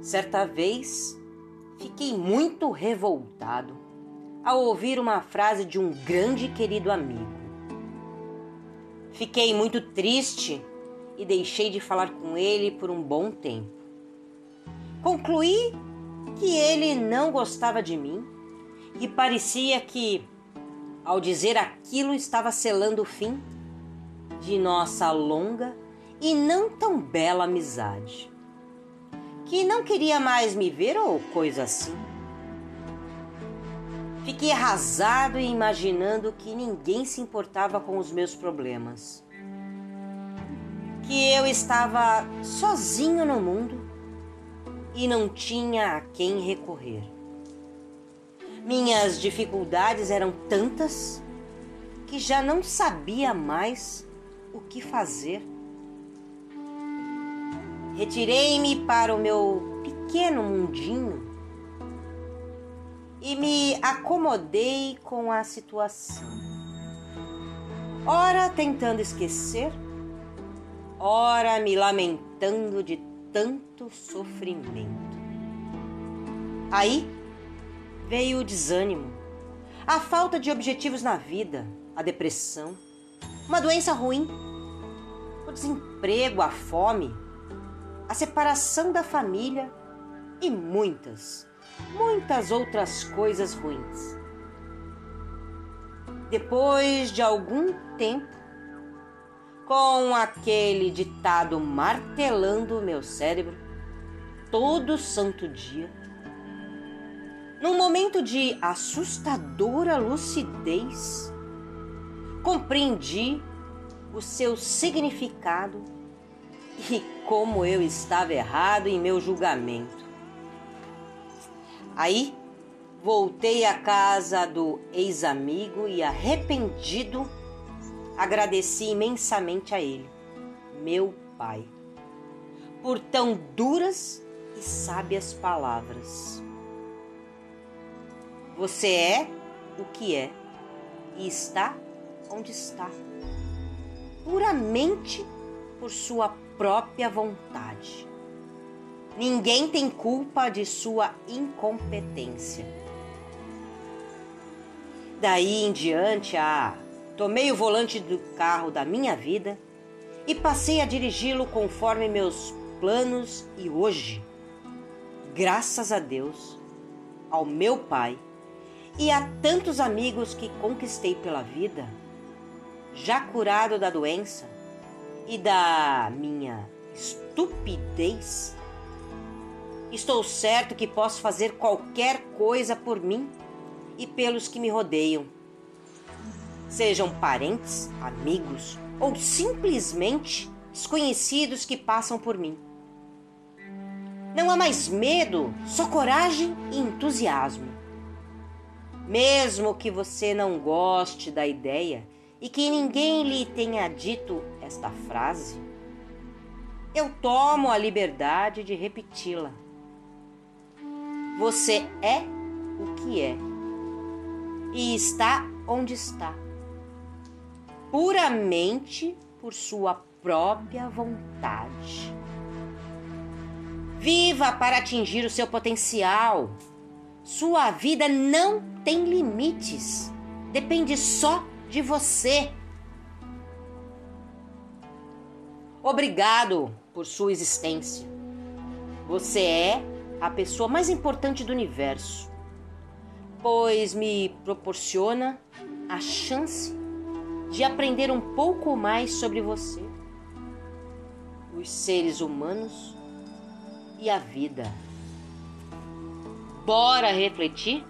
Certa vez, fiquei muito revoltado ao ouvir uma frase de um grande querido amigo. Fiquei muito triste e deixei de falar com ele por um bom tempo. Concluí que ele não gostava de mim e parecia que, ao dizer aquilo, estava selando o fim de nossa longa e não tão bela amizade. Que não queria mais me ver ou coisa assim. Fiquei arrasado e imaginando que ninguém se importava com os meus problemas. Que eu estava sozinho no mundo e não tinha a quem recorrer. Minhas dificuldades eram tantas que já não sabia mais o que fazer. Retirei-me para o meu pequeno mundinho e me acomodei com a situação. Ora tentando esquecer, ora me lamentando de tanto sofrimento. Aí veio o desânimo, a falta de objetivos na vida, a depressão, uma doença ruim, o desemprego, a fome, a separação da família e muitas muitas outras coisas ruins. Depois de algum tempo, com aquele ditado martelando o meu cérebro todo santo dia, num momento de assustadora lucidez, compreendi o seu significado e como eu estava errado em meu julgamento. Aí voltei à casa do ex-amigo e, arrependido, agradeci imensamente a ele, meu pai, por tão duras e sábias palavras. Você é o que é e está onde está, puramente por sua própria vontade. Ninguém tem culpa de sua incompetência. Daí em diante, ah, tomei o volante do carro da minha vida e passei a dirigi-lo conforme meus planos e hoje, graças a Deus, ao meu pai e a tantos amigos que conquistei pela vida, já curado da doença e da minha estupidez, Estou certo que posso fazer qualquer coisa por mim e pelos que me rodeiam. Sejam parentes, amigos ou simplesmente desconhecidos que passam por mim. Não há mais medo, só coragem e entusiasmo. Mesmo que você não goste da ideia e que ninguém lhe tenha dito esta frase, eu tomo a liberdade de repeti-la. Você é o que é e está onde está, puramente por sua própria vontade. Viva para atingir o seu potencial. Sua vida não tem limites, depende só de você. Obrigado por sua existência. Você é a pessoa mais importante do universo, pois me proporciona a chance de aprender um pouco mais sobre você, os seres humanos e a vida. Bora refletir?